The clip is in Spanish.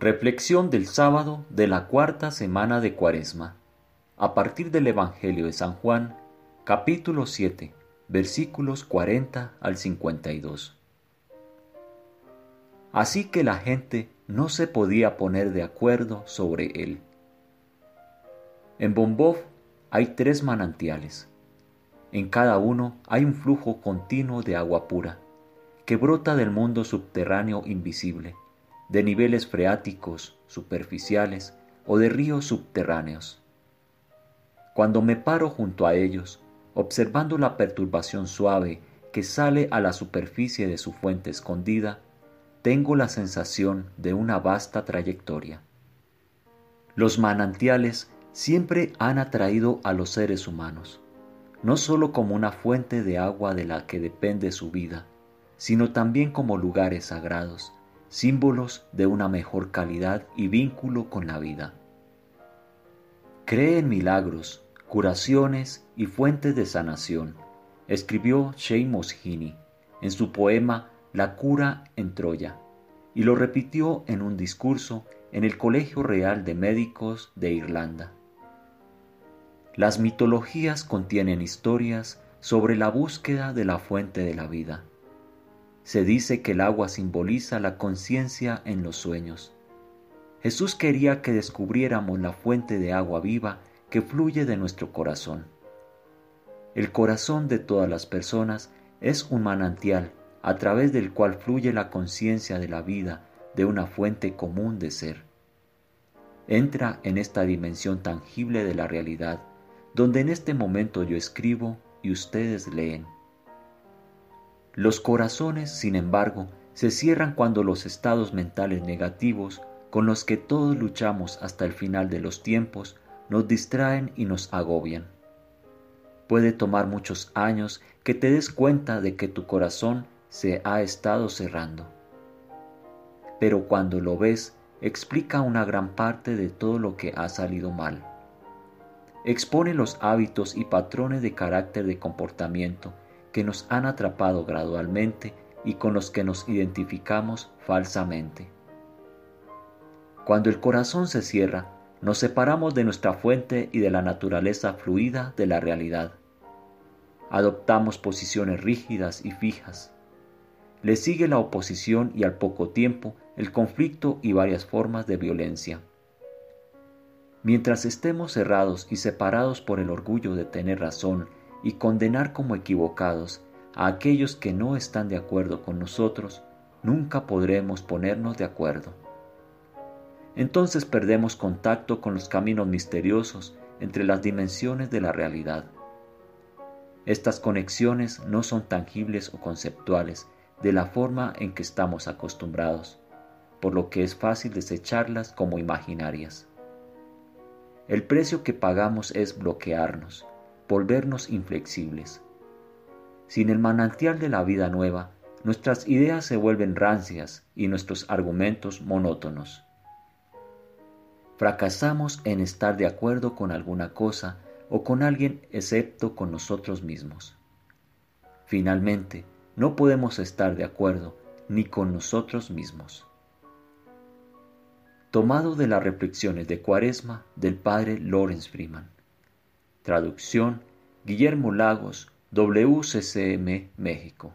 Reflexión del sábado de la cuarta semana de Cuaresma. A partir del Evangelio de San Juan, capítulo 7, versículos 40 al 52. Así que la gente no se podía poner de acuerdo sobre él. En Bombov hay tres manantiales. En cada uno hay un flujo continuo de agua pura, que brota del mundo subterráneo invisible de niveles freáticos superficiales o de ríos subterráneos. Cuando me paro junto a ellos, observando la perturbación suave que sale a la superficie de su fuente escondida, tengo la sensación de una vasta trayectoria. Los manantiales siempre han atraído a los seres humanos, no sólo como una fuente de agua de la que depende su vida, sino también como lugares sagrados, símbolos de una mejor calidad y vínculo con la vida. Cree en milagros, curaciones y fuentes de sanación, escribió Seamus Heaney en su poema La cura en Troya, y lo repitió en un discurso en el Colegio Real de Médicos de Irlanda. Las mitologías contienen historias sobre la búsqueda de la fuente de la vida se dice que el agua simboliza la conciencia en los sueños. Jesús quería que descubriéramos la fuente de agua viva que fluye de nuestro corazón. El corazón de todas las personas es un manantial a través del cual fluye la conciencia de la vida de una fuente común de ser. Entra en esta dimensión tangible de la realidad, donde en este momento yo escribo y ustedes leen. Los corazones, sin embargo, se cierran cuando los estados mentales negativos con los que todos luchamos hasta el final de los tiempos nos distraen y nos agobian. Puede tomar muchos años que te des cuenta de que tu corazón se ha estado cerrando. Pero cuando lo ves, explica una gran parte de todo lo que ha salido mal. Expone los hábitos y patrones de carácter de comportamiento que nos han atrapado gradualmente y con los que nos identificamos falsamente. Cuando el corazón se cierra, nos separamos de nuestra fuente y de la naturaleza fluida de la realidad. Adoptamos posiciones rígidas y fijas. Le sigue la oposición y al poco tiempo el conflicto y varias formas de violencia. Mientras estemos cerrados y separados por el orgullo de tener razón y condenar como equivocados a aquellos que no están de acuerdo con nosotros, nunca podremos ponernos de acuerdo. Entonces perdemos contacto con los caminos misteriosos entre las dimensiones de la realidad. Estas conexiones no son tangibles o conceptuales de la forma en que estamos acostumbrados, por lo que es fácil desecharlas como imaginarias. El precio que pagamos es bloquearnos, volvernos inflexibles. Sin el manantial de la vida nueva, nuestras ideas se vuelven rancias y nuestros argumentos monótonos. Fracasamos en estar de acuerdo con alguna cosa o con alguien excepto con nosotros mismos. Finalmente, no podemos estar de acuerdo ni con nosotros mismos. Tomado de las reflexiones de Cuaresma del padre Lawrence Freeman. Traducción Guillermo Lagos, WCCM, México.